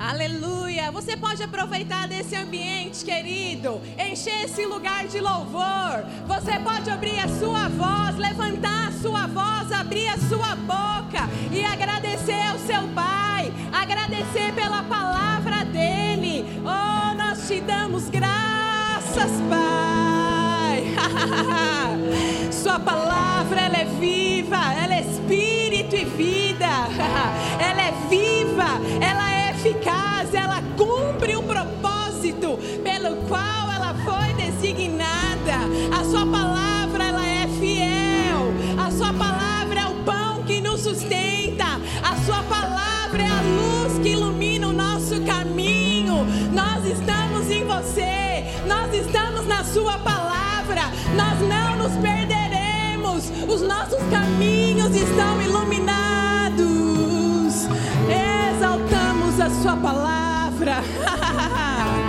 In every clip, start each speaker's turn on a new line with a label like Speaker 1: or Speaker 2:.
Speaker 1: Aleluia! Você pode aproveitar desse ambiente, querido, encher esse lugar de louvor. Você pode abrir a sua voz, levantar a sua voz, abrir a sua boca e agradecer ao seu Pai, agradecer pela palavra dele. Oh, nós te damos graças, Pai. Sua palavra ela é viva, ela é espírito e vida. Ela é viva, ela é eficaz, ela cumpre o propósito pelo qual ela foi designada. A sua palavra ela é fiel. A sua palavra é o pão que nos sustenta. A sua palavra é a luz que ilumina o nosso caminho. Nós estamos em você. Nós estamos na sua palavra. Nós não nos perderemos. Os nossos caminhos estão iluminados Sua palavra.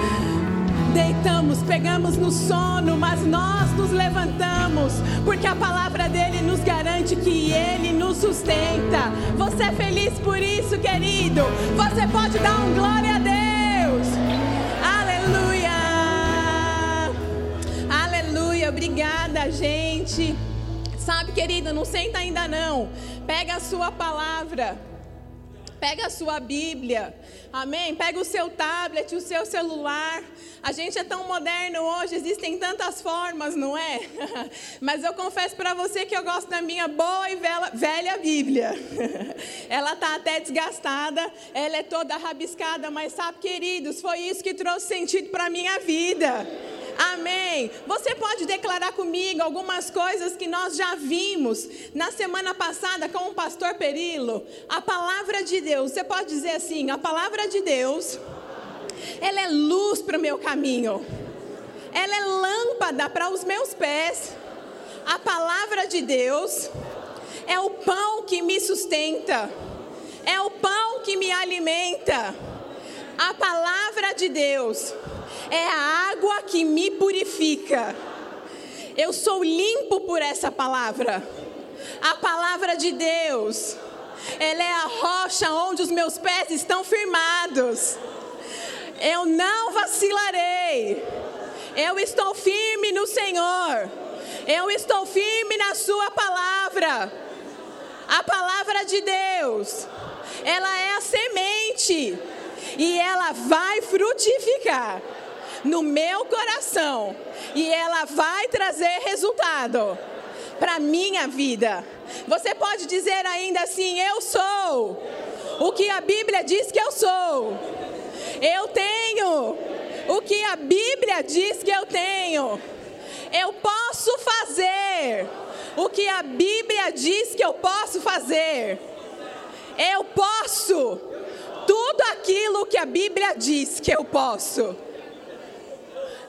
Speaker 1: Deitamos, pegamos no sono, mas nós nos levantamos, porque a palavra dele nos garante que ele nos sustenta. Você é feliz por isso, querido? Você pode dar um glória a Deus. Aleluia. Aleluia. Obrigada, gente. Sabe, querido, não senta ainda não. Pega a sua palavra. Pega a sua Bíblia, amém? Pega o seu tablet, o seu celular. A gente é tão moderno hoje, existem tantas formas, não é? Mas eu confesso para você que eu gosto da minha boa e velha, Bíblia. Ela está até desgastada, ela é toda rabiscada, mas sabe, queridos, foi isso que trouxe sentido para minha vida. Amém. Você pode declarar comigo algumas coisas que nós já vimos na semana passada com o pastor Perilo. A palavra de Deus, você pode dizer assim: a palavra de Deus, ela é luz para o meu caminho, ela é lâmpada para os meus pés. A palavra de Deus é o pão que me sustenta, é o pão que me alimenta. A palavra de Deus é a água que me purifica. Eu sou limpo por essa palavra. A palavra de Deus, ela é a rocha onde os meus pés estão firmados. Eu não vacilarei. Eu estou firme no Senhor. Eu estou firme na Sua palavra. A palavra de Deus, ela é a semente e ela vai frutificar no meu coração e ela vai trazer resultado para minha vida. Você pode dizer ainda assim: Eu sou o que a Bíblia diz que eu sou. Eu tenho o que a Bíblia diz que eu tenho. Eu posso fazer o que a Bíblia diz que eu posso fazer. Eu posso tudo aquilo que a Bíblia diz que eu posso.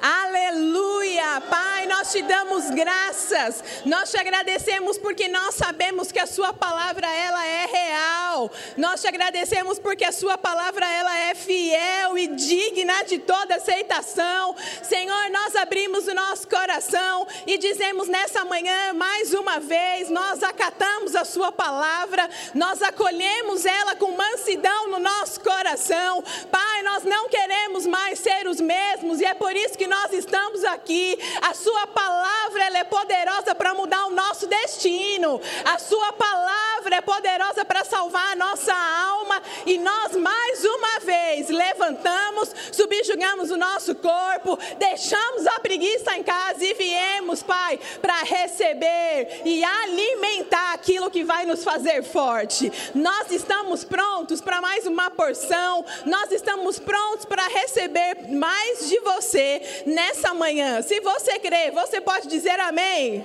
Speaker 1: Aleluia! Pai, nós te damos graças. Nós te agradecemos porque nós sabemos que a sua palavra ela é real. Nós te agradecemos porque a sua palavra ela é fiel e digna de toda aceitação. Senhor, nós abrimos o nosso coração e dizemos nessa manhã mais uma vez, nós acatamos a sua palavra, nós acolhemos ela com mansidão no nosso coração. Pai, nós não queremos mais ser os mesmos e é por isso que nós estamos aqui. A Sua palavra ela é poderosa para mudar o nosso destino. A Sua palavra é poderosa para salvar a nossa alma. E nós, mais uma vez, levantamos, subjugamos o nosso corpo, deixamos a preguiça em casa e viemos, Pai, para receber e alimentar aquilo que vai nos fazer forte. Nós estamos prontos para mais uma porção, nós estamos prontos para receber mais de você nessa manhã. Se você crê, você pode dizer amém.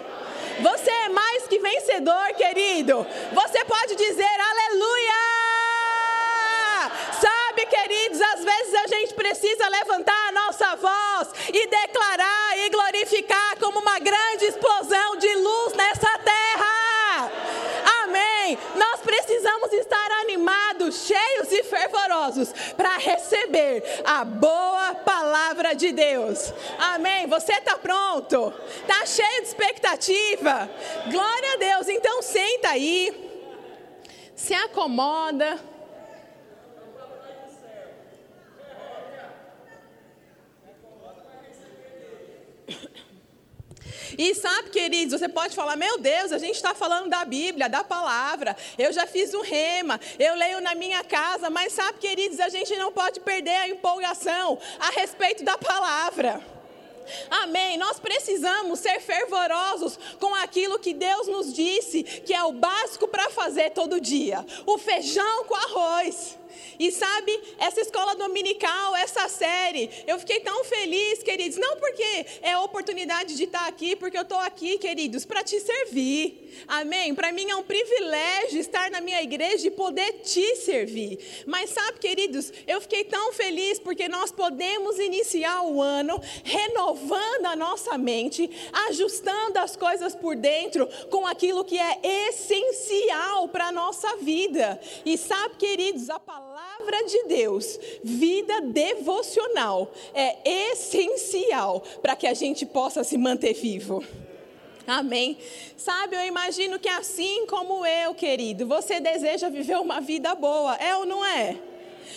Speaker 1: Você é mais que vencedor, querido. Você pode dizer aleluia. Sabe, queridos, às vezes a gente precisa levantar a nossa voz e declarar e glorificar como uma grande explosão de luz nessa terra. Amém. Nós precisamos estar animados, cheios e fervorosos para receber a boa palavra de Deus. Amém? Você está pronto? Está cheio de expectativa? Glória a Deus. Então senta aí, se acomoda. E sabe, queridos, você pode falar: meu Deus, a gente está falando da Bíblia, da palavra. Eu já fiz um rema, eu leio na minha casa, mas sabe, queridos, a gente não pode perder a empolgação a respeito da palavra. Amém. Nós precisamos ser fervorosos com aquilo que Deus nos disse, que é o básico para fazer todo dia: o feijão com arroz. E sabe, essa escola dominical, essa série, eu fiquei tão feliz, queridos, não porque é oportunidade de estar aqui, porque eu estou aqui, queridos, para te servir. Amém? Para mim é um privilégio estar na minha igreja e poder te servir. Mas sabe, queridos, eu fiquei tão feliz porque nós podemos iniciar o ano renovando a nossa mente, ajustando as coisas por dentro com aquilo que é essencial para a nossa vida. E sabe, queridos, a palavra palavra de Deus, vida devocional, é essencial para que a gente possa se manter vivo. Amém. Sabe, eu imagino que assim como eu, querido, você deseja viver uma vida boa, é ou não é?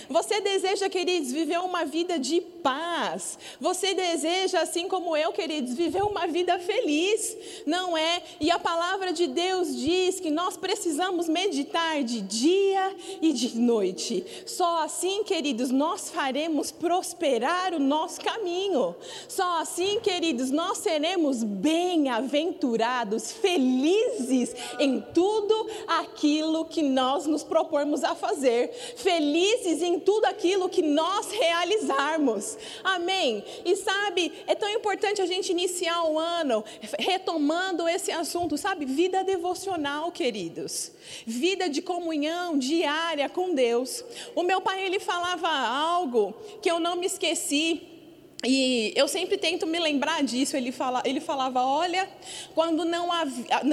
Speaker 1: Você deseja, queridos, viver uma vida de paz. Você deseja, assim como eu, queridos, viver uma vida feliz, não é? E a palavra de Deus diz que nós precisamos meditar de dia e de noite. Só assim, queridos, nós faremos prosperar o nosso caminho. Só assim, queridos, nós seremos bem-aventurados, felizes em tudo aquilo que nós nos propormos a fazer. Felizes em tudo aquilo que nós realizarmos. Amém? E sabe, é tão importante a gente iniciar o ano retomando esse assunto, sabe? Vida devocional, queridos. Vida de comunhão diária com Deus. O meu pai, ele falava algo que eu não me esqueci. E eu sempre tento me lembrar disso. Ele, fala, ele falava: olha, quando não, há,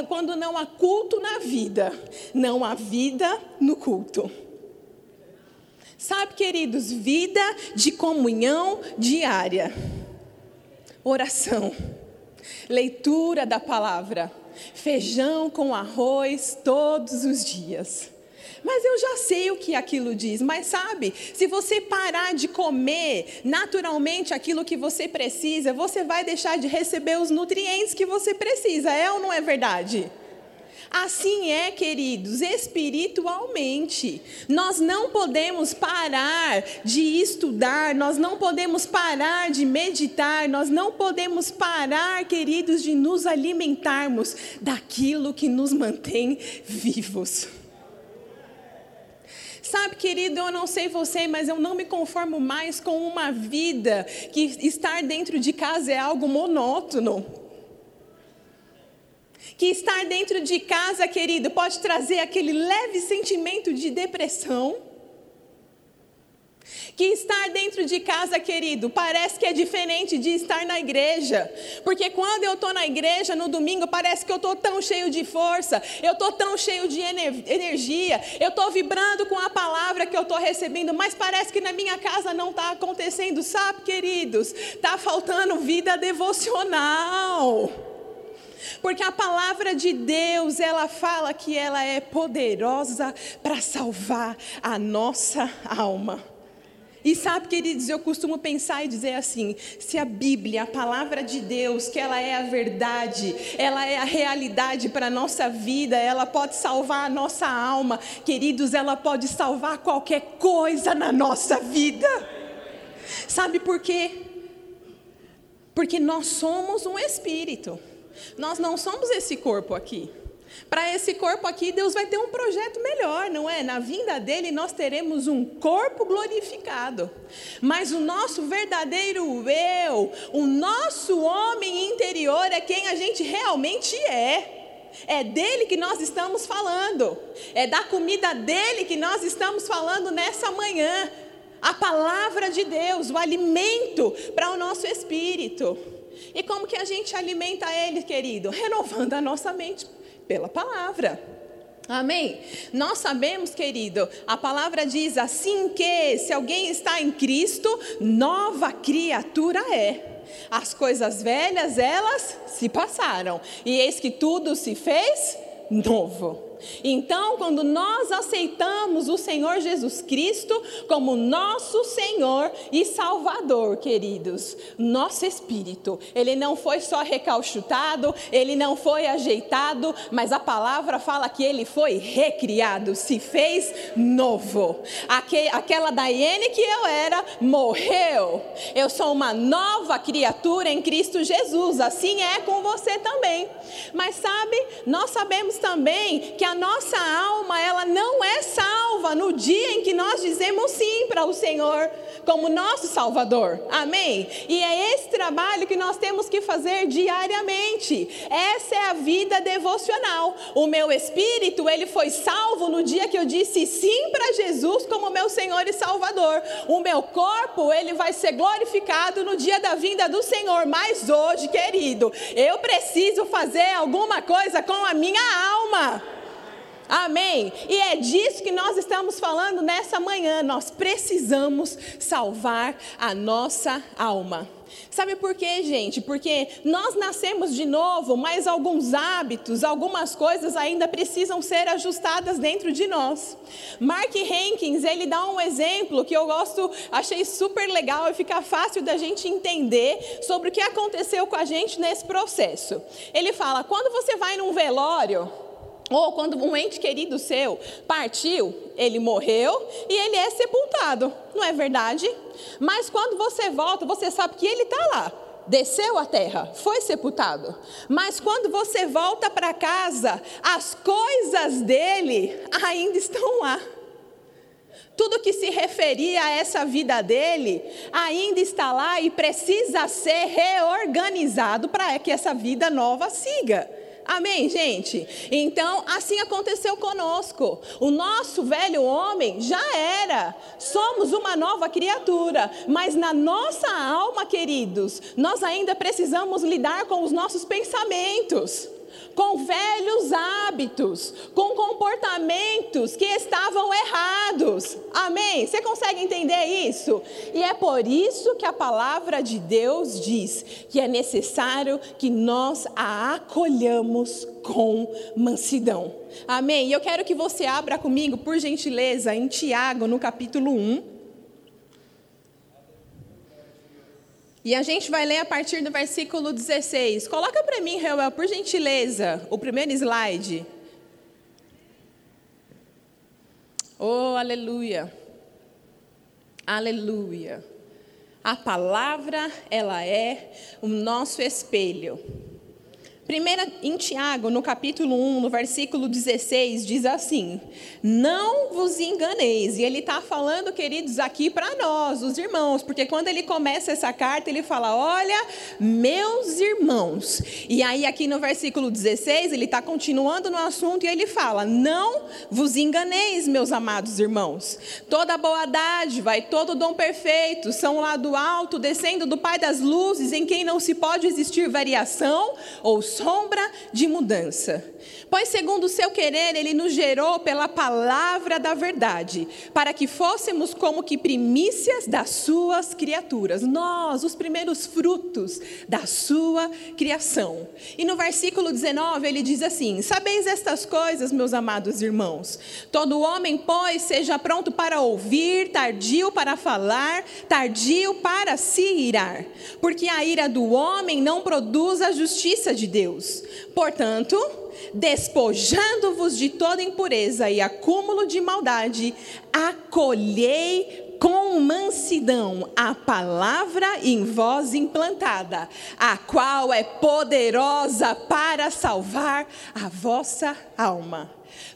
Speaker 1: quando não há culto na vida, não há vida no culto. Sabe, queridos, vida de comunhão diária, oração, leitura da palavra, feijão com arroz todos os dias. Mas eu já sei o que aquilo diz. Mas sabe, se você parar de comer naturalmente aquilo que você precisa, você vai deixar de receber os nutrientes que você precisa. É ou não é verdade? Assim é, queridos, espiritualmente. Nós não podemos parar de estudar, nós não podemos parar de meditar, nós não podemos parar, queridos, de nos alimentarmos daquilo que nos mantém vivos. Sabe, querido, eu não sei você, mas eu não me conformo mais com uma vida que estar dentro de casa é algo monótono que estar dentro de casa, querido, pode trazer aquele leve sentimento de depressão. Que estar dentro de casa, querido, parece que é diferente de estar na igreja. Porque quando eu estou na igreja no domingo, parece que eu estou tão cheio de força, eu estou tão cheio de energia, eu estou vibrando com a palavra que eu estou recebendo, mas parece que na minha casa não está acontecendo, sabe, queridos? Está faltando vida devocional. Porque a palavra de Deus, ela fala que ela é poderosa para salvar a nossa alma. E sabe, queridos, eu costumo pensar e dizer assim: se a Bíblia, a palavra de Deus, que ela é a verdade, ela é a realidade para a nossa vida, ela pode salvar a nossa alma, queridos, ela pode salvar qualquer coisa na nossa vida. Sabe por quê? Porque nós somos um espírito. Nós não somos esse corpo aqui. Para esse corpo aqui, Deus vai ter um projeto melhor, não é? Na vinda dele, nós teremos um corpo glorificado. Mas o nosso verdadeiro eu, o nosso homem interior, é quem a gente realmente é. É dele que nós estamos falando. É da comida dele que nós estamos falando nessa manhã. A palavra de Deus, o alimento para o nosso espírito. E como que a gente alimenta ele, querido? Renovando a nossa mente pela palavra. Amém? Nós sabemos, querido, a palavra diz assim que se alguém está em Cristo, nova criatura é. As coisas velhas, elas se passaram, e eis que tudo se fez novo. Então, quando nós aceitamos o Senhor Jesus Cristo como nosso Senhor e Salvador, queridos, nosso espírito, ele não foi só recalchutado, ele não foi ajeitado, mas a palavra fala que ele foi recriado, se fez novo. Aquela Daiane que eu era morreu. Eu sou uma nova criatura em Cristo Jesus. Assim é com você também. Mas sabe, nós sabemos também que a nossa alma, ela não é salva no dia em que nós dizemos sim para o Senhor como nosso Salvador. Amém? E é esse trabalho que nós temos que fazer diariamente. Essa é a vida devocional. O meu espírito, ele foi salvo no dia que eu disse sim para Jesus como meu Senhor e Salvador. O meu corpo, ele vai ser glorificado no dia da vinda do Senhor. Mas hoje, querido, eu preciso fazer alguma coisa com a minha alma. Amém? E é disso que nós estamos falando nessa manhã. Nós precisamos salvar a nossa alma. Sabe por quê, gente? Porque nós nascemos de novo, mas alguns hábitos, algumas coisas ainda precisam ser ajustadas dentro de nós. Mark Hankins, ele dá um exemplo que eu gosto, achei super legal e fica fácil da gente entender sobre o que aconteceu com a gente nesse processo. Ele fala: quando você vai num velório, ou quando um ente querido seu partiu, ele morreu e ele é sepultado, não é verdade? Mas quando você volta, você sabe que ele está lá, desceu à terra, foi sepultado. Mas quando você volta para casa, as coisas dele ainda estão lá. Tudo que se referia a essa vida dele ainda está lá e precisa ser reorganizado para que essa vida nova siga. Amém, gente? Então, assim aconteceu conosco. O nosso velho homem já era. Somos uma nova criatura. Mas na nossa alma, queridos, nós ainda precisamos lidar com os nossos pensamentos com velhos hábitos, com comportamentos que estavam errados. Amém? Você consegue entender isso? E é por isso que a palavra de Deus diz que é necessário que nós a acolhamos com mansidão. Amém? E eu quero que você abra comigo, por gentileza, em Tiago, no capítulo 1. E a gente vai ler a partir do versículo 16. Coloca para mim, Reuel, por gentileza, o primeiro slide. Oh, aleluia. Aleluia. A palavra, ela é o nosso espelho. Primeira, em Tiago, no capítulo 1, no versículo 16, diz assim: Não vos enganeis. E ele está falando, queridos, aqui para nós, os irmãos, porque quando ele começa essa carta, ele fala: Olha, meus irmãos. E aí, aqui no versículo 16, ele está continuando no assunto e ele fala: Não vos enganeis, meus amados irmãos. Toda boa dádiva e todo dom perfeito são lá do alto, descendo do Pai das luzes, em quem não se pode existir variação ou sombra de mudança. Pois, segundo o seu querer, ele nos gerou pela palavra da verdade, para que fôssemos como que primícias das suas criaturas, nós, os primeiros frutos da sua criação. E no versículo 19 ele diz assim: Sabeis estas coisas, meus amados irmãos? Todo homem, pois, seja pronto para ouvir, tardio para falar, tardio para se irar, porque a ira do homem não produz a justiça de Deus. Portanto, despojando-vos de toda impureza e acúmulo de maldade, acolhei com mansidão a palavra em vós implantada, a qual é poderosa para salvar a vossa alma.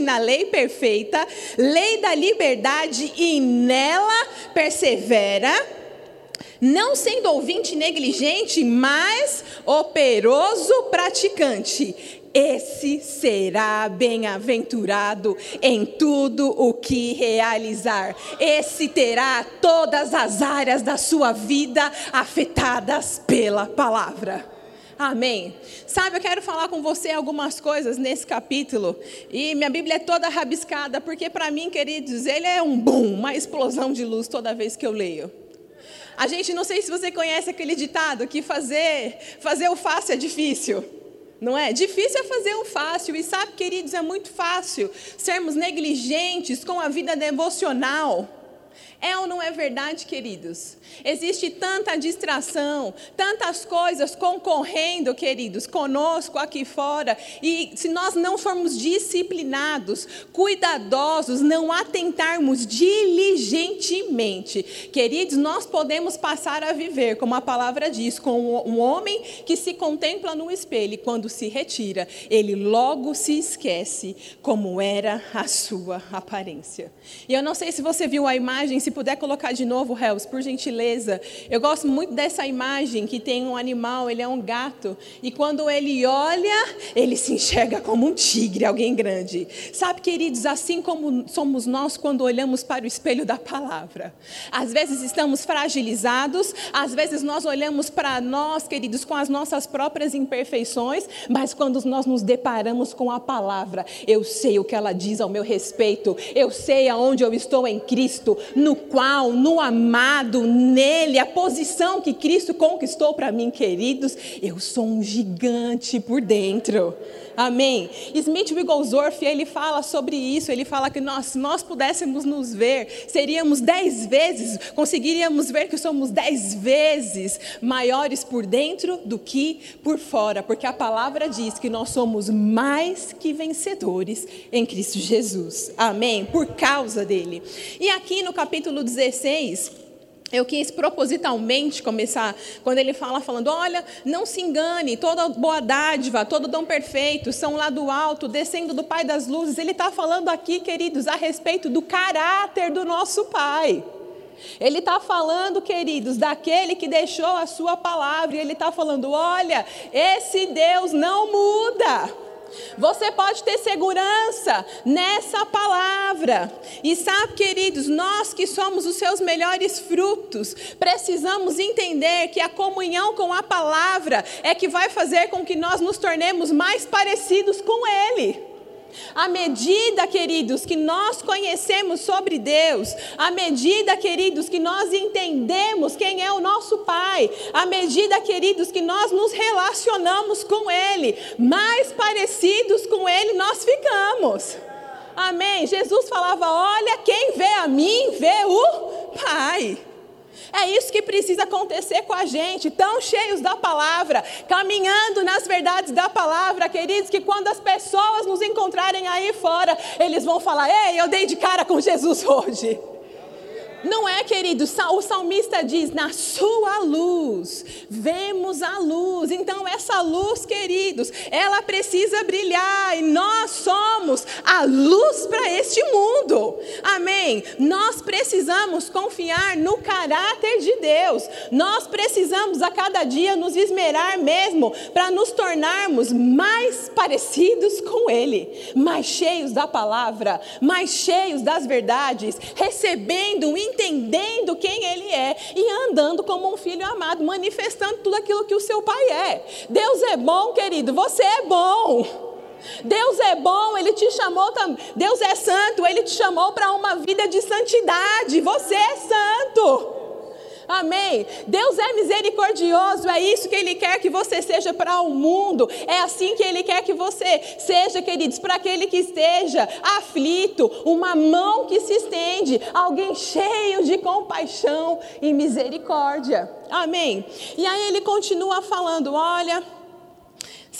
Speaker 1: na lei perfeita, lei da liberdade, e nela persevera, não sendo ouvinte negligente, mas operoso praticante. Esse será bem-aventurado em tudo o que realizar. Esse terá todas as áreas da sua vida afetadas pela palavra. Amém. Sabe, eu quero falar com você algumas coisas nesse capítulo. E minha Bíblia é toda rabiscada, porque para mim, queridos, ele é um boom, uma explosão de luz toda vez que eu leio. A gente, não sei se você conhece aquele ditado que fazer, fazer o fácil é difícil. Não é? Difícil é fazer o fácil. E sabe, queridos, é muito fácil sermos negligentes com a vida devocional. É ou não é verdade, queridos? Existe tanta distração, tantas coisas concorrendo, queridos, conosco aqui fora. E se nós não formos disciplinados, cuidadosos, não atentarmos diligentemente, queridos, nós podemos passar a viver, como a palavra diz, com um homem que se contempla no espelho e quando se retira, ele logo se esquece como era a sua aparência. E eu não sei se você viu a imagem, se puder colocar de novo, Hells, por gentileza. Eu gosto muito dessa imagem que tem um animal, ele é um gato, e quando ele olha, ele se enxerga como um tigre, alguém grande. Sabe, queridos, assim como somos nós quando olhamos para o espelho da palavra. Às vezes estamos fragilizados, às vezes nós olhamos para nós, queridos, com as nossas próprias imperfeições, mas quando nós nos deparamos com a palavra, eu sei o que ela diz ao meu respeito, eu sei aonde eu estou em Cristo, no qual, no amado, nele, a posição que Cristo conquistou para mim, queridos, eu sou um gigante por dentro. Amém. Smith Wigglesworth, ele fala sobre isso, ele fala que nós, se nós pudéssemos nos ver, seríamos dez vezes, conseguiríamos ver que somos dez vezes maiores por dentro do que por fora, porque a palavra diz que nós somos mais que vencedores em Cristo Jesus. Amém. Por causa dele. E aqui no capítulo 16, eu quis propositalmente começar, quando ele fala, falando: olha, não se engane, toda boa dádiva, todo dom perfeito são lá do alto, descendo do Pai das luzes. Ele está falando aqui, queridos, a respeito do caráter do nosso Pai. Ele está falando, queridos, daquele que deixou a sua palavra, e ele está falando: olha, esse Deus não muda. Você pode ter segurança nessa palavra. E sabe, queridos, nós que somos os seus melhores frutos, precisamos entender que a comunhão com a palavra é que vai fazer com que nós nos tornemos mais parecidos com Ele. À medida, queridos, que nós conhecemos sobre Deus, à medida, queridos, que nós entendemos quem é o nosso Pai, à medida, queridos, que nós nos relacionamos com Ele, mais parecidos com Ele nós ficamos. Amém. Jesus falava: Olha, quem vê a mim, vê o Pai. É isso que precisa acontecer com a gente, tão cheios da palavra, caminhando nas verdades da palavra, queridos, que quando as pessoas nos encontrarem aí fora, eles vão falar: Ei, eu dei de cara com Jesus hoje. Não é, querido? O salmista diz: na sua luz vemos a luz. Então, essa luz, queridos, ela precisa brilhar e nós somos a luz para este mundo. Amém? Nós precisamos confiar no caráter de Deus. Nós precisamos a cada dia nos esmerar mesmo para nos tornarmos mais parecidos com Ele, mais cheios da palavra, mais cheios das verdades, recebendo entendendo quem ele é e andando como um filho amado, manifestando tudo aquilo que o seu pai é. Deus é bom, querido, você é bom. Deus é bom, Ele te chamou também. Deus é santo, Ele te chamou para uma vida de santidade. Você é santo. Amém. Deus é misericordioso, é isso que Ele quer que você seja para o mundo. É assim que Ele quer que você seja, queridos, para aquele que esteja aflito, uma mão que se estende, alguém cheio de compaixão e misericórdia. Amém. E aí ele continua falando: olha.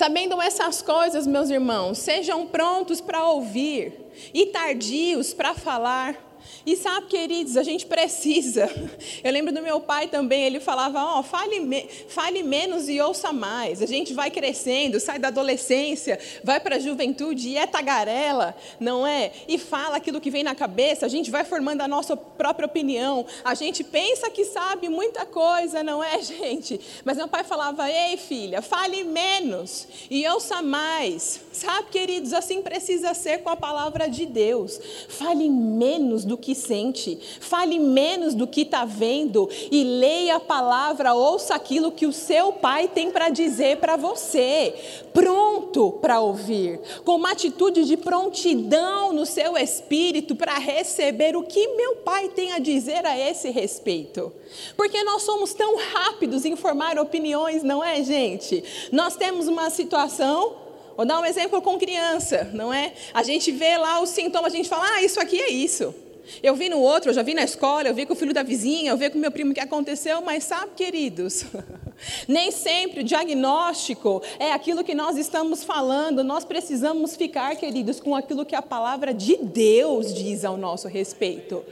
Speaker 1: Sabendo essas coisas, meus irmãos, sejam prontos para ouvir e tardios para falar E sabe, queridos, a gente precisa. Eu lembro do meu pai também, ele falava: Ó, oh, fale, me, fale menos e ouça mais. A gente vai crescendo, sai da adolescência, vai para a juventude e é tagarela, não é? E fala aquilo que vem na cabeça, a gente vai formando a nossa própria opinião. A gente pensa que sabe muita coisa, não é, gente? Mas meu pai falava: Ei, filha, fale menos e ouça mais. Sabe, queridos, assim precisa ser com a palavra de Deus. Fale menos do que sente, fale menos do que está vendo e leia a palavra, ouça aquilo que o seu pai tem para dizer para você, pronto para ouvir, com uma atitude de prontidão no seu espírito para receber o que meu pai tem a dizer a esse respeito. Porque nós somos tão rápidos em formar opiniões, não é, gente? Nós temos uma situação Vou dar um exemplo com criança, não é? A gente vê lá os sintomas, a gente fala, ah, isso aqui é isso. Eu vi no outro, eu já vi na escola, eu vi com o filho da vizinha, eu vi com o meu primo que aconteceu, mas sabe, queridos, nem sempre o diagnóstico é aquilo que nós estamos falando. Nós precisamos ficar, queridos, com aquilo que a palavra de Deus diz ao nosso respeito.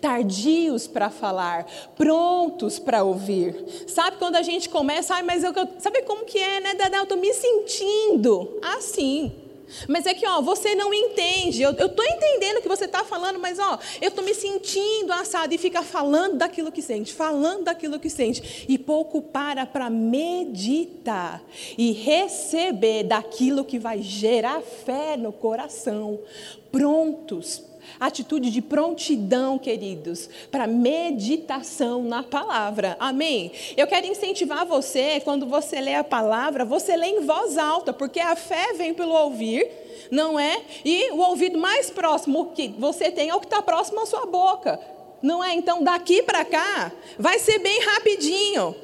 Speaker 1: Tardios para falar, prontos para ouvir. Sabe quando a gente começa, ai, mas eu, sabe como que é, né, Dadá? Eu estou me sentindo assim. Mas é que, ó, você não entende. Eu estou entendendo o que você está falando, mas, ó, eu estou me sentindo assado e fica falando daquilo que sente, falando daquilo que sente. E pouco para para meditar e receber daquilo que vai gerar fé no coração. Prontos atitude de prontidão, queridos, para meditação na palavra. Amém? Eu quero incentivar você, quando você lê a palavra, você lê em voz alta, porque a fé vem pelo ouvir, não é? E o ouvido mais próximo que você tem é o que está próximo à sua boca. Não é? Então, daqui para cá, vai ser bem rapidinho.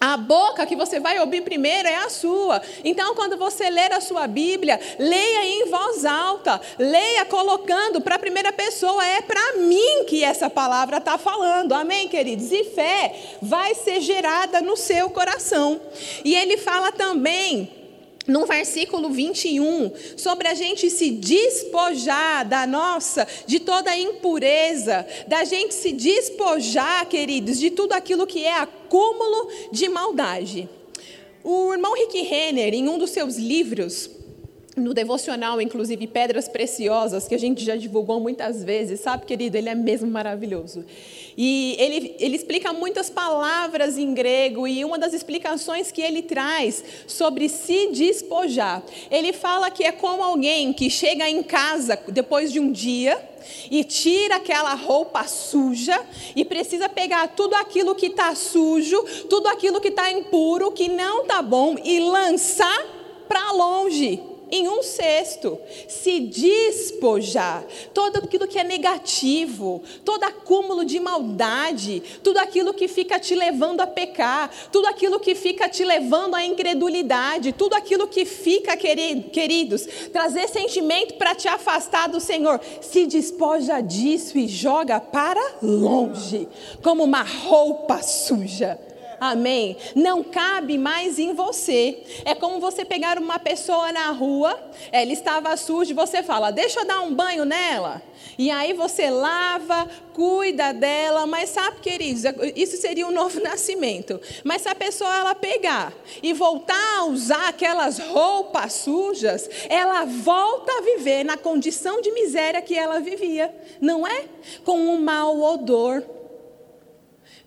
Speaker 1: A boca que você vai ouvir primeiro é a sua. Então, quando você ler a sua Bíblia, leia em voz alta, leia colocando para a primeira pessoa. É para mim que essa palavra está falando. Amém, queridos? E fé vai ser gerada no seu coração. E ele fala também no versículo 21, sobre a gente se despojar da nossa, de toda a impureza, da gente se despojar, queridos, de tudo aquilo que é acúmulo de maldade. O irmão Rick Renner, em um dos seus livros, no devocional, inclusive Pedras Preciosas, que a gente já divulgou muitas vezes, sabe, querido? Ele é mesmo maravilhoso. E ele, ele explica muitas palavras em grego, e uma das explicações que ele traz sobre se despojar, ele fala que é como alguém que chega em casa depois de um dia e tira aquela roupa suja e precisa pegar tudo aquilo que está sujo, tudo aquilo que está impuro, que não está bom e lançar para longe em um cesto, se despojar, todo aquilo que é negativo, todo acúmulo de maldade, tudo aquilo que fica te levando a pecar, tudo aquilo que fica te levando à incredulidade, tudo aquilo que fica, queridos, trazer sentimento para te afastar do Senhor, se despoja disso e joga para longe, como uma roupa suja. Amém? Não cabe mais em você. É como você pegar uma pessoa na rua, ela estava suja você fala: Deixa eu dar um banho nela. E aí você lava, cuida dela, mas sabe, queridos, isso seria um novo nascimento. Mas se a pessoa ela pegar e voltar a usar aquelas roupas sujas, ela volta a viver na condição de miséria que ela vivia, não é? Com um mau odor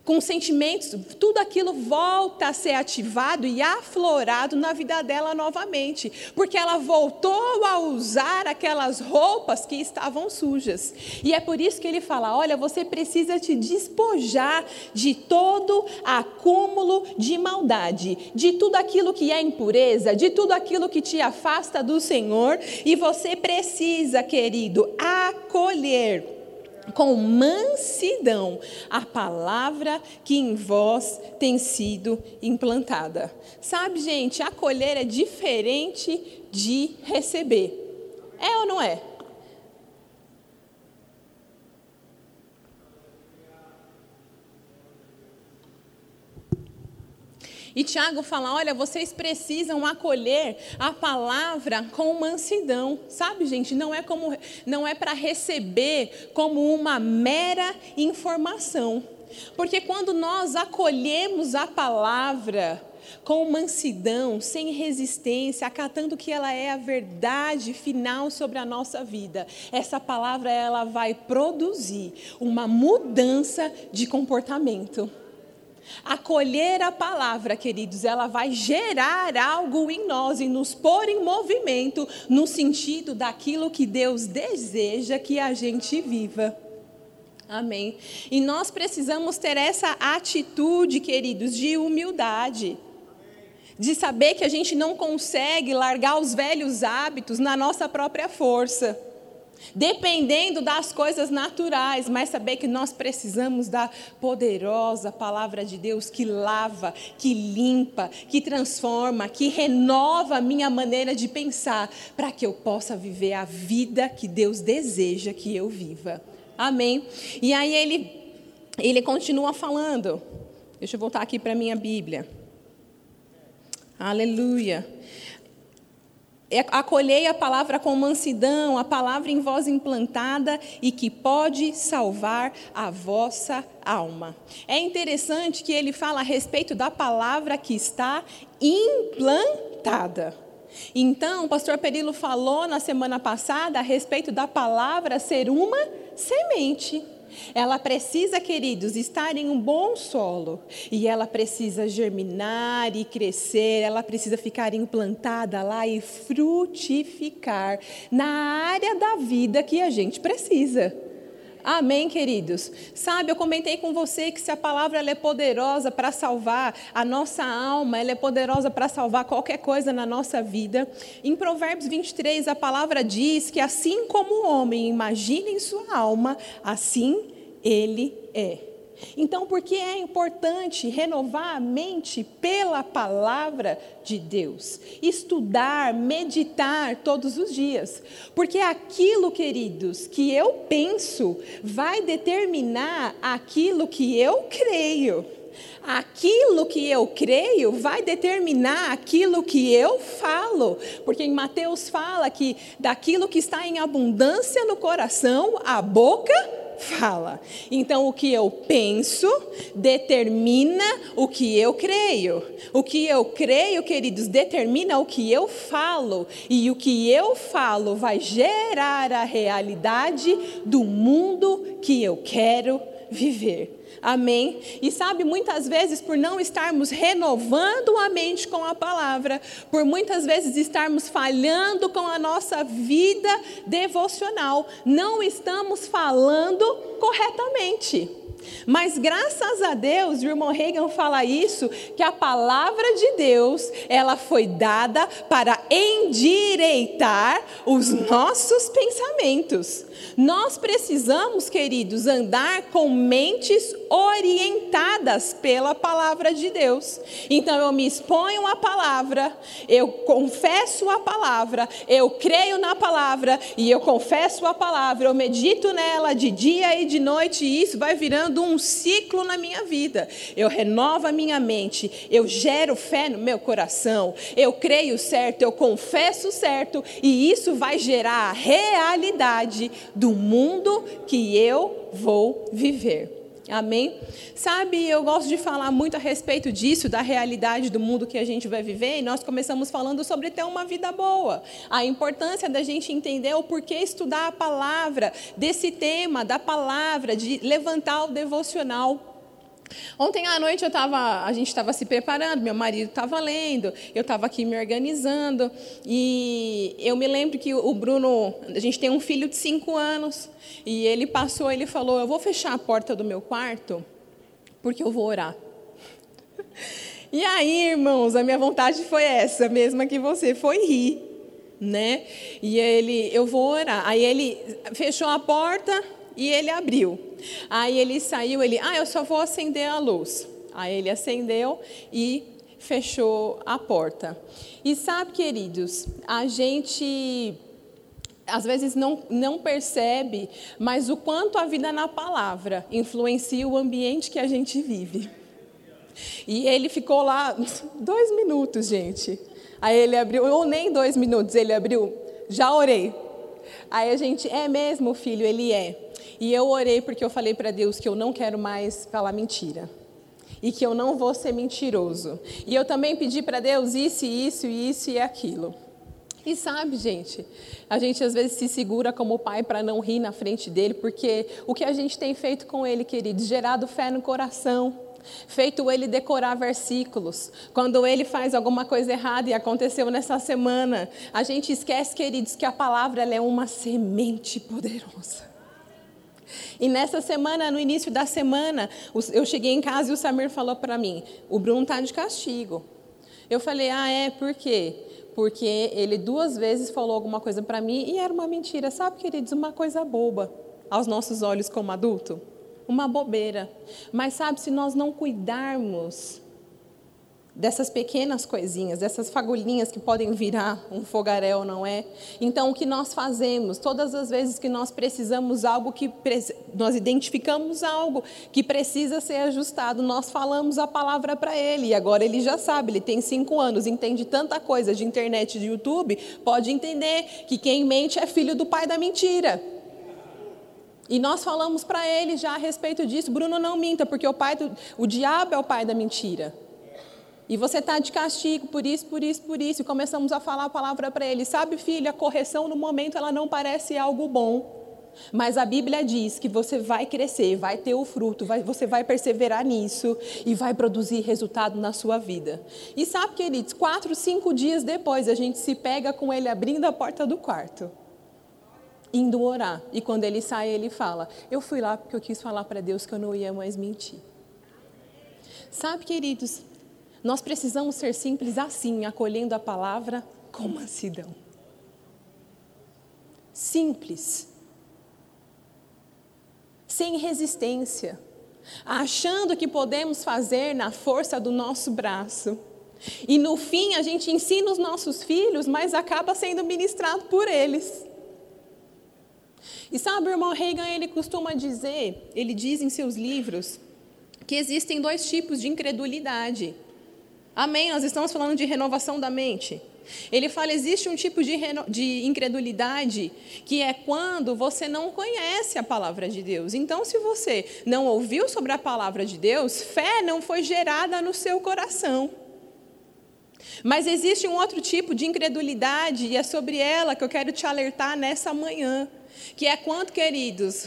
Speaker 1: com sentimentos, tudo aquilo volta a ser ativado e aflorado na vida dela novamente, porque ela voltou a usar aquelas roupas que estavam sujas. E é por isso que ele fala: olha, você precisa te despojar de todo acúmulo de maldade, de tudo aquilo que é impureza, de tudo aquilo que te afasta do Senhor, e você precisa, querido, acolher com mansidão a palavra que em vós tem sido implantada. Sabe, gente, acolher é diferente de receber. É ou não é? E Tiago fala: olha, vocês precisam acolher a palavra com mansidão. Sabe, gente, não é como não é para receber como uma mera informação. Porque quando nós acolhemos a palavra com mansidão, sem resistência, acatando que ela é a verdade final sobre a nossa vida, essa palavra ela vai produzir uma mudança de comportamento. Acolher a palavra, queridos, ela vai gerar algo em nós e nos pôr em movimento no sentido daquilo que Deus deseja que a gente viva. Amém. E nós precisamos ter essa atitude, queridos, de humildade. De saber que a gente não consegue largar os velhos hábitos na nossa própria força dependendo das coisas naturais, mas saber que nós precisamos da poderosa palavra de Deus que lava, que limpa, que transforma, que renova a minha maneira de pensar, para que eu possa viver a vida que Deus deseja que eu viva. Amém? E aí ele, ele continua falando. Deixa eu voltar aqui para minha Bíblia. Aleluia. É, acolhei a palavra com mansidão, a palavra em voz implantada e que pode salvar a vossa alma. É interessante que ele fala a respeito da palavra que está implantada. Então, o pastor Perilo falou na semana passada a respeito da palavra ser uma semente. Ela precisa, queridos, estar em um bom solo. E ela precisa germinar e crescer. Ela precisa ficar implantada lá e frutificar na área da vida que a gente precisa. Amém, queridos? Sabe, eu comentei com você que se a palavra ela é poderosa para salvar a nossa alma, ela é poderosa para salvar qualquer coisa na nossa vida. Em Provérbios 23, a palavra diz que assim como o homem imagina em sua alma, assim ele é. Então, por que é importante renovar a mente pela palavra de Deus? Estudar, meditar todos os dias. Porque aquilo, queridos, que eu penso vai determinar aquilo que eu creio. Aquilo que eu creio vai determinar aquilo que eu falo, porque em Mateus fala que daquilo que está em abundância no coração, a boca fala. Então, o que eu penso determina o que eu creio. O que eu creio, queridos, determina o que eu falo. E o que eu falo vai gerar a realidade do mundo que eu quero viver. Amém? E sabe, muitas vezes, por não estarmos renovando a mente com a palavra, por muitas vezes estarmos falhando com a nossa vida devocional, não estamos falando corretamente. Mas graças a Deus, o irmão Reagan fala isso, que a palavra de Deus, ela foi dada para endireitar os nossos pensamentos. Nós precisamos, queridos, andar com mentes orientadas pela palavra de Deus. Então eu me exponho à palavra, eu confesso a palavra, eu creio na palavra e eu confesso a palavra, eu medito nela de dia e de noite e isso vai virando um ciclo na minha vida. Eu renovo a minha mente, eu gero fé no meu coração, eu creio certo, eu confesso certo e isso vai gerar a realidade do mundo que eu vou viver. Amém? Sabe, eu gosto de falar muito a respeito disso, da realidade do mundo que a gente vai viver, e nós começamos falando sobre ter uma vida boa. A importância da gente entender o porquê estudar a palavra, desse tema, da palavra, de levantar o devocional. Ontem à noite eu tava, a gente estava se preparando, meu marido estava lendo, eu estava aqui me organizando e eu me lembro que o Bruno, a gente tem um filho de cinco anos e ele passou, ele falou, eu vou fechar a porta do meu quarto porque eu vou orar. E aí, irmãos, a minha vontade foi essa, mesma que você, foi rir, né? E ele, eu vou orar. Aí ele fechou a porta e ele abriu. Aí ele saiu, ele, ah, eu só vou acender a luz. Aí ele acendeu e fechou a porta. E sabe, queridos, a gente às vezes não, não percebe, mas o quanto a vida na palavra influencia o ambiente que a gente vive. E ele ficou lá dois minutos, gente. Aí ele abriu, ou nem dois minutos, ele abriu, já orei. Aí a gente, é mesmo, filho, ele é. E eu orei porque eu falei para Deus que eu não quero mais falar mentira. E que eu não vou ser mentiroso. E eu também pedi para Deus isso, isso, isso e aquilo. E sabe, gente, a gente às vezes se segura como pai para não rir na frente dele, porque o que a gente tem feito com ele, querido, gerado fé no coração, feito ele decorar versículos. Quando ele faz alguma coisa errada e aconteceu nessa semana, a gente esquece, queridos, que a palavra é uma semente poderosa. E nessa semana, no início da semana, eu cheguei em casa e o Samir falou para mim: o Bruno está de castigo. Eu falei: ah, é? Por quê? porque ele duas vezes falou alguma coisa para mim e era uma mentira. Sabe, queridos, uma coisa boba aos nossos olhos como adulto? Uma bobeira. Mas sabe, se nós não cuidarmos dessas pequenas coisinhas, dessas fagulhinhas que podem virar um fogaréu, não é? Então, o que nós fazemos, todas as vezes que nós precisamos algo que nós identificamos algo que precisa ser ajustado, nós falamos a palavra para ele. E agora ele já sabe, ele tem cinco anos, entende tanta coisa de internet, de YouTube, pode entender que quem mente é filho do pai da mentira. E nós falamos para ele já a respeito disso, Bruno não minta, porque o pai do, o diabo é o pai da mentira. E você está de castigo por isso, por isso, por isso. E começamos a falar a palavra para ele. Sabe, filho, a correção no momento ela não parece algo bom. Mas a Bíblia diz que você vai crescer, vai ter o fruto, vai, você vai perseverar nisso e vai produzir resultado na sua vida. E sabe, queridos, quatro, cinco dias depois a gente se pega com ele abrindo a porta do quarto, indo orar. E quando ele sai, ele fala: Eu fui lá porque eu quis falar para Deus que eu não ia mais mentir. Sabe, queridos, nós precisamos ser simples assim, acolhendo a palavra com mansidão. Simples. Sem resistência. Achando que podemos fazer na força do nosso braço. E no fim a gente ensina os nossos filhos, mas acaba sendo ministrado por eles. E sabe, o irmão Reagan, ele costuma dizer, ele diz em seus livros, que existem dois tipos de incredulidade. Amém? Nós estamos falando de renovação da mente. Ele fala: existe um tipo de, de, incredulidade que é quando você não conhece a palavra de Deus. Então, se você não ouviu sobre a palavra de Deus, fé não foi gerada no seu coração. Mas existe um outro tipo de incredulidade, e é sobre ela que eu quero te alertar nessa manhã que é quando, queridos,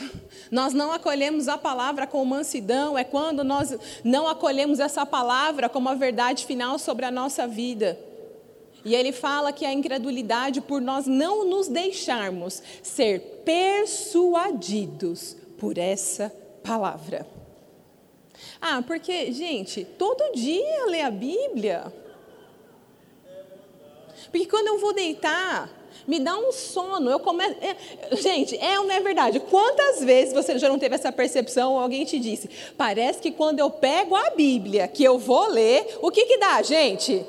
Speaker 1: nós não acolhemos a palavra com mansidão, é quando nós não acolhemos essa palavra como a verdade final sobre a nossa vida. E ele fala que a incredulidade por nós não nos deixarmos ser persuadidos por essa palavra. Ah, porque, gente, todo dia ler a Bíblia. Porque quando eu vou deitar, me dá um sono. Eu começo. É, gente, é ou não é verdade? Quantas vezes você já não teve essa percepção ou alguém te disse? Parece que quando eu pego a Bíblia, que eu vou ler, o que que dá, gente?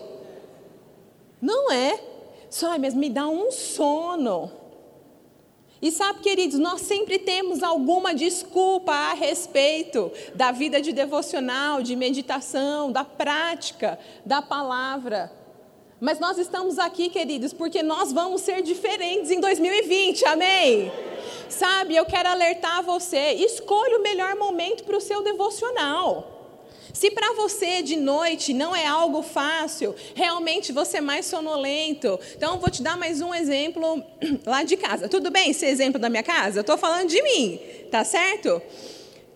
Speaker 1: Não é. Só, mas me dá um sono. E sabe, queridos, nós sempre temos alguma desculpa a respeito da vida de devocional, de meditação, da prática da palavra. Mas nós estamos aqui, queridos, porque nós vamos ser diferentes em 2020, amém? Sabe, eu quero alertar você: escolha o melhor momento para o seu devocional. Se para você de noite não é algo fácil, realmente você é mais sonolento. Então, vou te dar mais um exemplo lá de casa. Tudo bem esse exemplo da minha casa? Eu estou falando de mim, tá certo?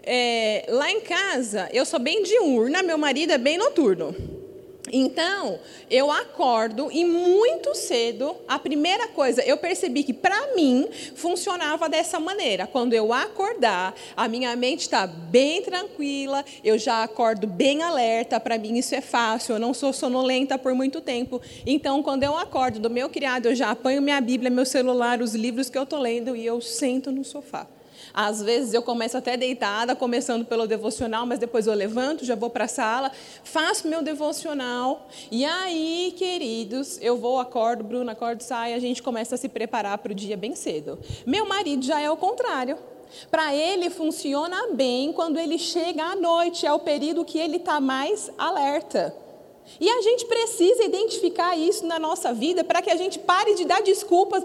Speaker 1: É, lá em casa, eu sou bem diurna, meu marido é bem noturno. Então, eu acordo e muito cedo, a primeira coisa, eu percebi que para mim funcionava dessa maneira. Quando eu acordar, a minha mente está bem tranquila, eu já acordo bem alerta, para mim isso é fácil, eu não sou sonolenta por muito tempo. Então, quando eu acordo do meu criado, eu já apanho minha Bíblia, meu celular, os livros que eu estou lendo e eu sento no sofá. Às vezes eu começo até deitada, começando pelo devocional, mas depois eu levanto, já vou para a sala, faço meu devocional. E aí, queridos, eu vou, acordo, Bruno, acordo, sai, a gente começa a se preparar para o dia bem cedo. Meu marido já é o contrário. Para ele funciona bem quando ele chega à noite, é o período que ele está mais alerta. E a gente precisa identificar isso na nossa vida para que a gente pare de dar desculpas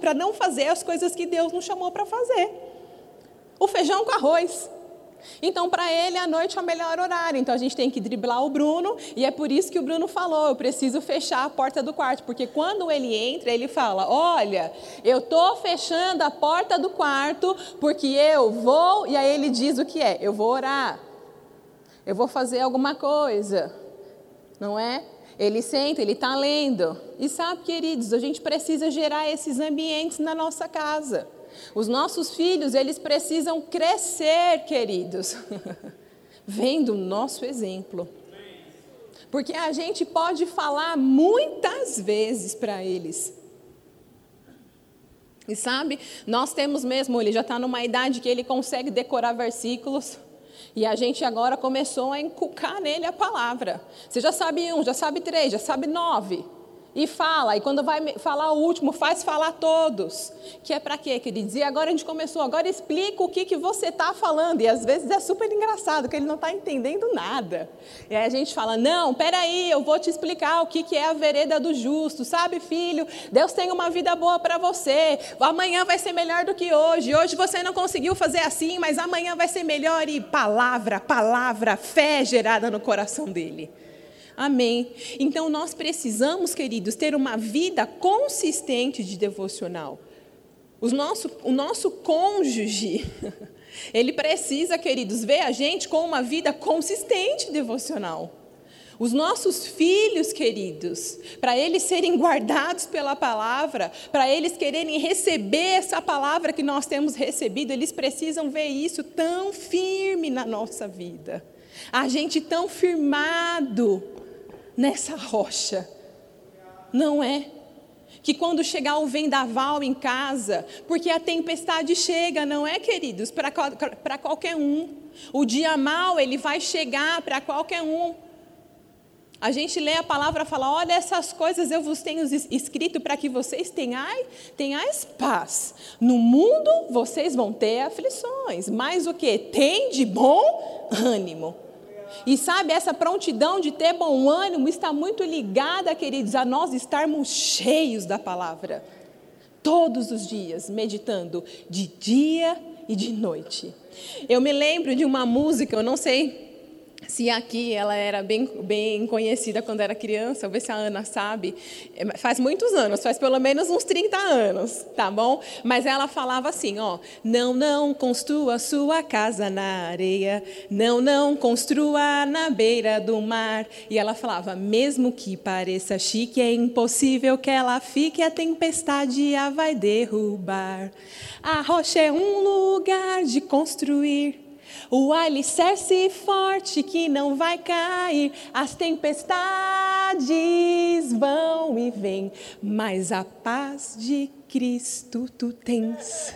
Speaker 1: para não fazer as coisas que Deus nos chamou para fazer. O feijão com arroz. Então, para ele, a noite é o melhor horário. Então, a gente tem que driblar o Bruno, e é por isso que o Bruno falou: eu preciso fechar a porta do quarto, porque quando ele entra, ele fala: Olha, eu estou fechando a porta do quarto, porque eu vou. E aí ele diz o que é: Eu vou orar, eu vou fazer alguma coisa não é? Ele senta, ele está lendo. E sabe, queridos, a gente precisa gerar esses ambientes na nossa casa. Os nossos filhos, eles precisam crescer, queridos, vendo o nosso exemplo. Porque a gente pode falar muitas vezes para eles. E sabe, nós temos mesmo, ele já está numa idade que ele consegue decorar versículos. E a gente agora começou a inculcar nele a palavra. Você já sabe um, já sabe três, já sabe nove e fala, e quando vai falar o último, faz falar todos. Que é para quê, queridos? E agora a gente começou, agora explica o que, que você está falando. E às vezes é super engraçado, que ele não está entendendo nada. E aí a gente fala, não, peraí, eu vou te explicar o que, que é a vereda do justo. Sabe, filho, Deus tem uma vida boa para você. Amanhã vai ser melhor do que hoje. Hoje você não conseguiu fazer assim, mas amanhã vai ser melhor. E palavra, palavra, fé gerada no coração dele. Amém. Então nós precisamos, queridos, ter uma vida consistente de devocional. O nosso, o nosso cônjuge, ele precisa, queridos, ver a gente com uma vida consistente devocional. Os nossos filhos, queridos, para eles serem guardados pela palavra, para eles quererem receber essa palavra que nós temos recebido, eles precisam ver isso tão firme na nossa vida. A gente tão firmado nessa rocha. Não é? Que quando chegar o vendaval em casa, porque a tempestade chega, não é, queridos, para qualquer um. O dia mal, ele vai chegar para qualquer um. A gente lê a palavra e fala: Olha, essas coisas eu vos tenho escrito para que vocês tenhais, tenhais paz. No mundo vocês vão ter aflições, mas o que? Tem de bom ânimo. E sabe, essa prontidão de ter bom ânimo está muito ligada, queridos, a nós estarmos cheios da palavra. Todos os dias, meditando, de dia e de noite. Eu me lembro de uma música, eu não sei se aqui ela era bem, bem conhecida quando era criança, vou ver se a Ana sabe. É, faz muitos anos, faz pelo menos uns 30 anos, tá bom? Mas ela falava assim, ó: Não, não construa sua casa na areia, não, não construa na beira do mar. E ela falava: Mesmo que pareça chique, é impossível que ela fique, a tempestade a vai derrubar. A rocha é um lugar de construir o alicerce forte que não vai cair, as tempestades vão e vêm, mas a paz de Cristo tu tens.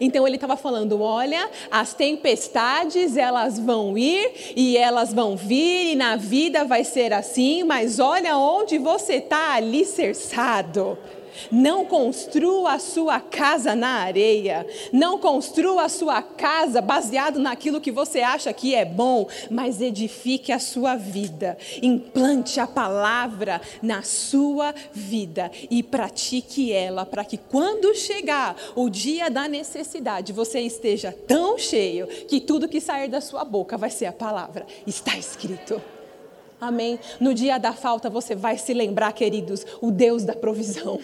Speaker 1: Então ele estava falando: olha, as tempestades elas vão ir e elas vão vir, e na vida vai ser assim, mas olha onde você está alicerçado. Não construa a sua casa na areia. Não construa a sua casa baseado naquilo que você acha que é bom, mas edifique a sua vida. Implante a palavra na sua vida e pratique ela para que quando chegar o dia da necessidade, você esteja tão cheio que tudo que sair da sua boca vai ser a palavra. Está escrito. Amém. No dia da falta você vai se lembrar, queridos, o Deus da provisão.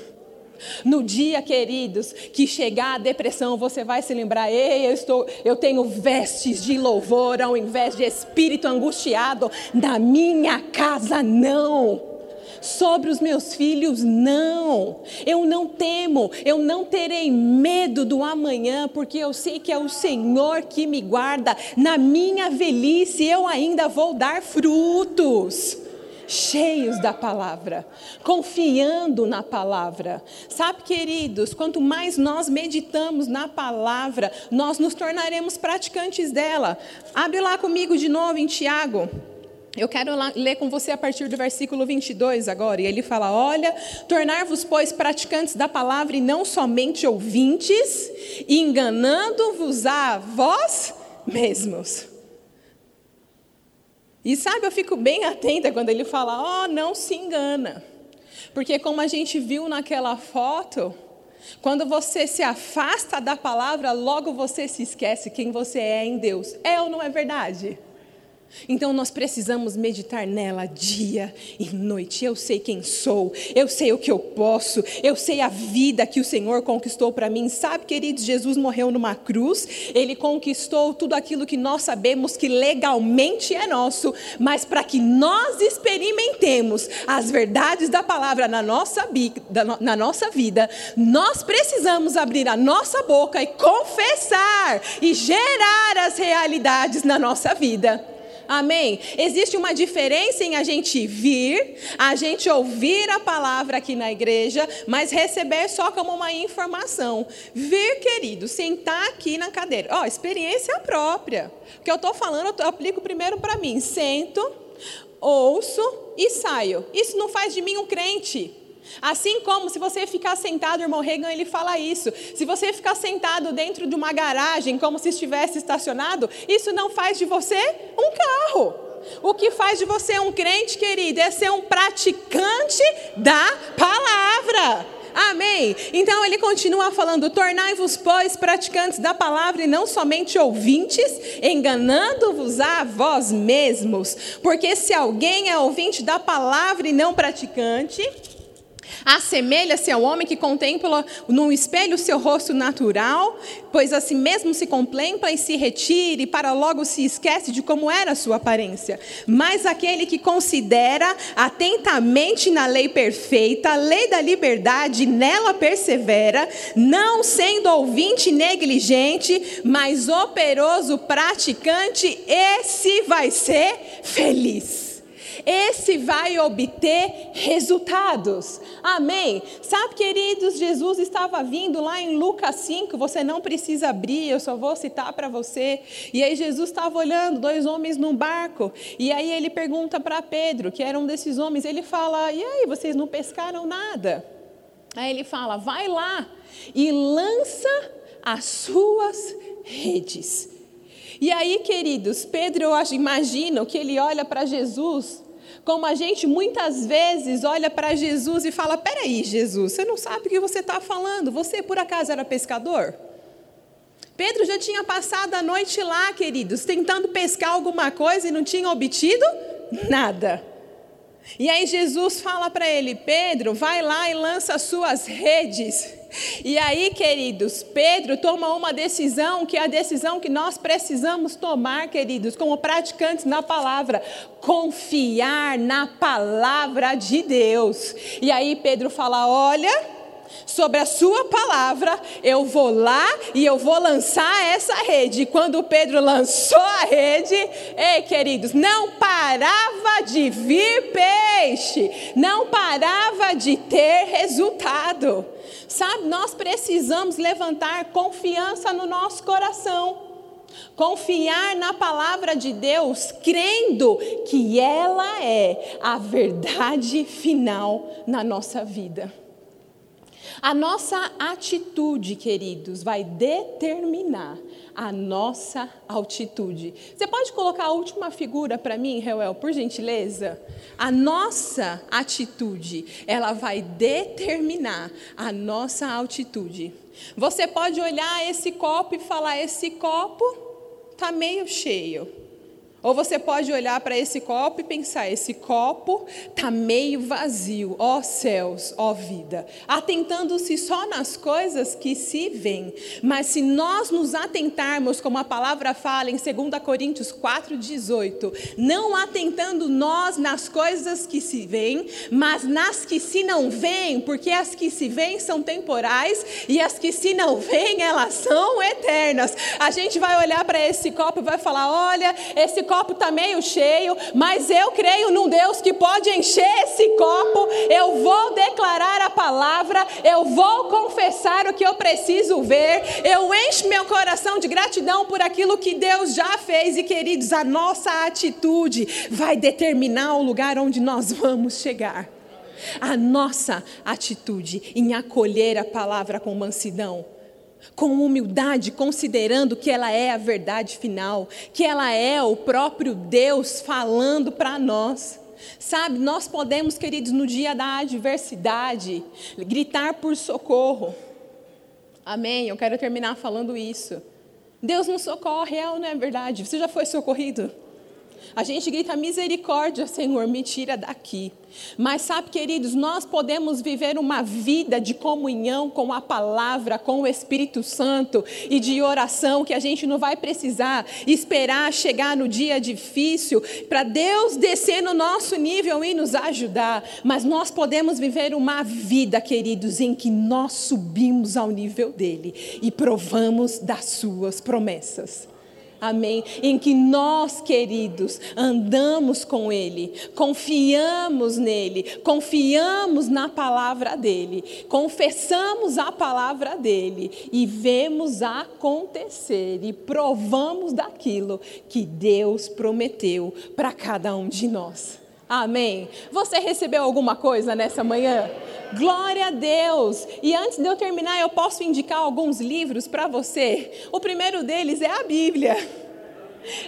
Speaker 1: No dia, queridos, que chegar a depressão, você vai se lembrar: ei, eu, estou, eu tenho vestes de louvor ao invés de espírito angustiado. Na minha casa, não. Sobre os meus filhos, não. Eu não temo, eu não terei medo do amanhã, porque eu sei que é o Senhor que me guarda. Na minha velhice, eu ainda vou dar frutos cheios da palavra, confiando na palavra. Sabe, queridos, quanto mais nós meditamos na palavra, nós nos tornaremos praticantes dela. Abre lá comigo de novo em Tiago, Eu quero ler com você a partir do versículo 22 agora. E ele fala: Olha, tornar-vos, pois, praticantes da palavra e não somente ouvintes, enganando-vos a vós mesmos. E sabe, eu fico bem atenta quando ele fala: oh, não se engana. Porque, como a gente viu naquela foto, quando você se afasta da palavra, logo você se esquece quem você é em Deus. É ou não é verdade? Então nós precisamos meditar nela dia e noite. Eu sei quem sou, eu sei o que eu posso, eu sei a vida que o Senhor conquistou para mim. Sabe, queridos, Jesus morreu numa cruz, ele conquistou tudo aquilo que nós sabemos que legalmente é nosso, mas para que nós experimentemos as verdades da palavra na nossa, na nossa vida, nós precisamos abrir a nossa boca e confessar e gerar as realidades na nossa vida. Amém? Existe uma diferença em a gente vir, a gente ouvir a palavra aqui na igreja, mas receber só como uma informação. Vir, querido, sentar aqui na cadeira. Ó, oh, experiência própria. O que eu estou falando, eu aplico primeiro para mim. Sento, ouço e saio. Isso não faz de mim um crente. Assim como se você ficar sentado, irmão Reagan ele fala isso. Se você ficar sentado dentro de uma garagem como se estivesse estacionado, isso não faz de você um carro. O que faz de você um crente, querido, é ser um praticante da palavra. Amém. Então ele continua falando: tornai-vos, pois, praticantes da palavra e não somente ouvintes, enganando-vos a vós mesmos. Porque se alguém é ouvinte da palavra e não praticante, Assemelha-se ao homem que contempla no espelho o seu rosto natural, pois assim mesmo se contempla e se retira, e para logo se esquece de como era a sua aparência. Mas aquele que considera atentamente na lei perfeita, a lei da liberdade, nela persevera, não sendo ouvinte negligente, mas operoso praticante, esse vai ser feliz esse vai obter resultados. Amém? Sabe, queridos, Jesus estava vindo lá em Lucas 5, você não precisa abrir, eu só vou citar para você. E aí Jesus estava olhando, dois homens num barco, e aí ele pergunta para Pedro, que era um desses homens, ele fala: "E aí, vocês não pescaram nada?" Aí ele fala: "Vai lá e lança as suas redes." E aí, queridos, Pedro, eu acho, imagino que ele olha para Jesus como a gente muitas vezes olha para Jesus e fala: peraí, Jesus, você não sabe o que você está falando? Você por acaso era pescador? Pedro já tinha passado a noite lá, queridos, tentando pescar alguma coisa e não tinha obtido nada. E aí Jesus fala para ele: Pedro, vai lá e lança as suas redes. E aí, queridos, Pedro toma uma decisão que é a decisão que nós precisamos tomar, queridos, como praticantes na palavra, confiar na palavra de Deus. E aí Pedro fala: "Olha, sobre a sua palavra, eu vou lá e eu vou lançar essa rede. E quando Pedro lançou a rede, ei queridos, não parava de vir peixe, não parava de ter resultado. Sabe, nós precisamos levantar confiança no nosso coração. Confiar na palavra de Deus, crendo que ela é a verdade final na nossa vida. A nossa atitude, queridos, vai determinar a nossa altitude. Você pode colocar a última figura para mim, Reuel, por gentileza? A nossa atitude, ela vai determinar a nossa altitude. Você pode olhar esse copo e falar: esse copo está meio cheio. Ou você pode olhar para esse copo e pensar: esse copo está meio vazio, ó céus, ó vida, atentando-se só nas coisas que se veem. Mas se nós nos atentarmos, como a palavra fala em 2 Coríntios 4,18, não atentando nós nas coisas que se veem, mas nas que se não veem, porque as que se veem são temporais e as que se não veem, elas são eternas. A gente vai olhar para esse copo e vai falar: olha, esse copo copo está meio cheio, mas eu creio num Deus que pode encher esse copo. Eu vou declarar a palavra, eu vou confessar o que eu preciso ver. Eu encho meu coração de gratidão por aquilo que Deus já fez. E queridos, a nossa atitude vai determinar o lugar onde nós vamos chegar. A nossa atitude em acolher a palavra com mansidão com humildade, considerando que ela é a verdade final, que ela é o próprio Deus falando para nós. Sabe, nós podemos, queridos, no dia da adversidade, gritar por socorro. Amém? Eu quero terminar falando isso. Deus nos socorre, é ou não é verdade? Você já foi socorrido? A gente grita misericórdia, Senhor, me tira daqui. Mas sabe, queridos, nós podemos viver uma vida de comunhão com a palavra, com o Espírito Santo e de oração que a gente não vai precisar esperar chegar no dia difícil para Deus descer no nosso nível e nos ajudar. Mas nós podemos viver uma vida, queridos, em que nós subimos ao nível dele e provamos das suas promessas amém? Em que nós, queridos, andamos com Ele, confiamos nele, confiamos na palavra dele, confessamos a palavra dele e vemos acontecer e provamos daquilo que Deus prometeu para cada um de nós. Amém. Você recebeu alguma coisa nessa manhã? Glória a Deus! E antes de eu terminar, eu posso indicar alguns livros para você. O primeiro deles é a Bíblia.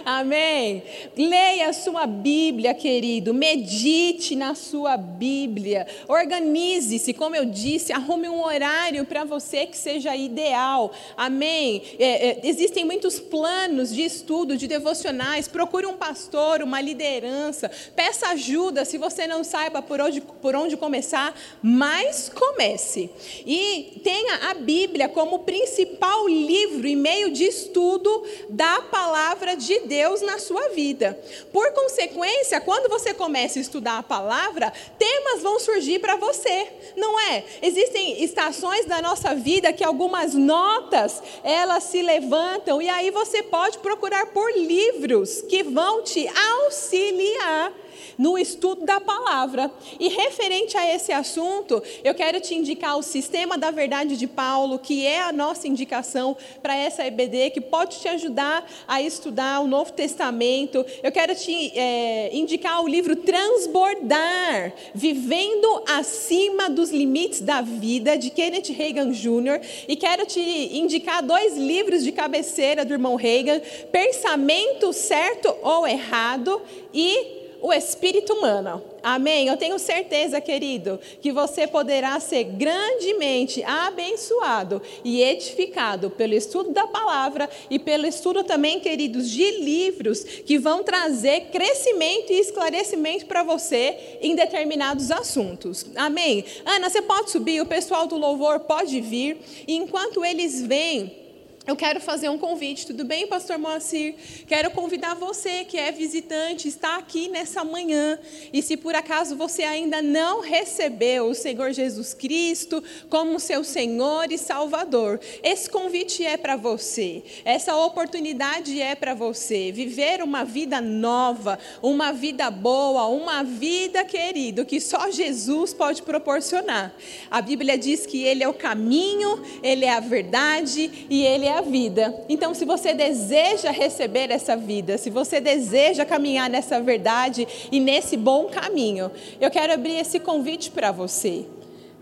Speaker 1: Amém. Leia a sua Bíblia, querido. Medite na sua Bíblia. Organize-se, como eu disse, arrume um horário para você que seja ideal. Amém. É, é, existem muitos planos de estudo, de devocionais. Procure um pastor, uma liderança. Peça ajuda se você não saiba por onde, por onde começar, mas comece. E tenha a Bíblia como principal livro e meio de estudo da palavra de de Deus na sua vida. Por consequência, quando você começa a estudar a palavra, temas vão surgir para você, não é? Existem estações da nossa vida que algumas notas, elas se levantam e aí você pode procurar por livros que vão te auxiliar no estudo da palavra. E referente a esse assunto, eu quero te indicar o Sistema da Verdade de Paulo, que é a nossa indicação para essa EBD, que pode te ajudar a estudar o Novo Testamento. Eu quero te é, indicar o livro Transbordar, Vivendo Acima dos Limites da Vida, de Kenneth Reagan Jr. E quero te indicar dois livros de cabeceira do irmão Reagan: Pensamento Certo ou Errado e o espírito humano. Amém? Eu tenho certeza, querido, que você poderá ser grandemente abençoado e edificado pelo estudo da palavra e pelo estudo também, queridos, de livros que vão trazer crescimento e esclarecimento para você em determinados assuntos. Amém? Ana, você pode subir, o pessoal do louvor pode vir, e enquanto eles vêm, eu quero fazer um convite, tudo bem, Pastor Moacir? Quero convidar você que é visitante, está aqui nessa manhã. E se por acaso você ainda não recebeu o Senhor Jesus Cristo como seu Senhor e Salvador, esse convite é para você. Essa oportunidade é para você. Viver uma vida nova, uma vida boa, uma vida, querido, que só Jesus pode proporcionar. A Bíblia diz que Ele é o caminho, Ele é a verdade e Ele é a vida. Então, se você deseja receber essa vida, se você deseja caminhar nessa verdade e nesse bom caminho, eu quero abrir esse convite para você.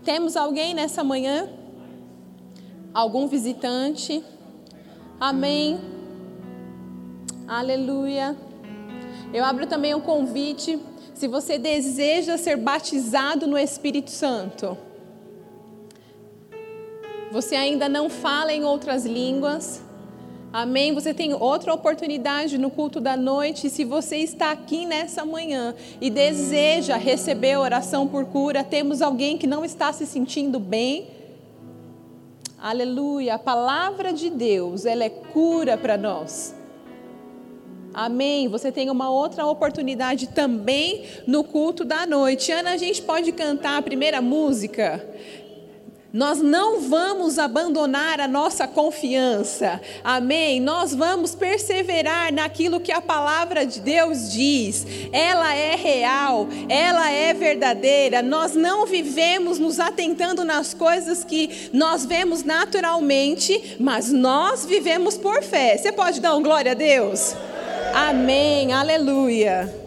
Speaker 1: Temos alguém nessa manhã? Algum visitante? Amém. Aleluia. Eu abro também um convite. Se você deseja ser batizado no Espírito Santo, você ainda não fala em outras línguas, Amém? Você tem outra oportunidade no culto da noite. Se você está aqui nessa manhã e deseja receber oração por cura, temos alguém que não está se sentindo bem. Aleluia. A palavra de Deus, ela é cura para nós. Amém. Você tem uma outra oportunidade também no culto da noite. Ana, a gente pode cantar a primeira música? Nós não vamos abandonar a nossa confiança. Amém? Nós vamos perseverar naquilo que a palavra de Deus diz. Ela é real, ela é verdadeira. Nós não vivemos nos atentando nas coisas que nós vemos naturalmente, mas nós vivemos por fé. Você pode dar um glória a Deus? Amém. Aleluia.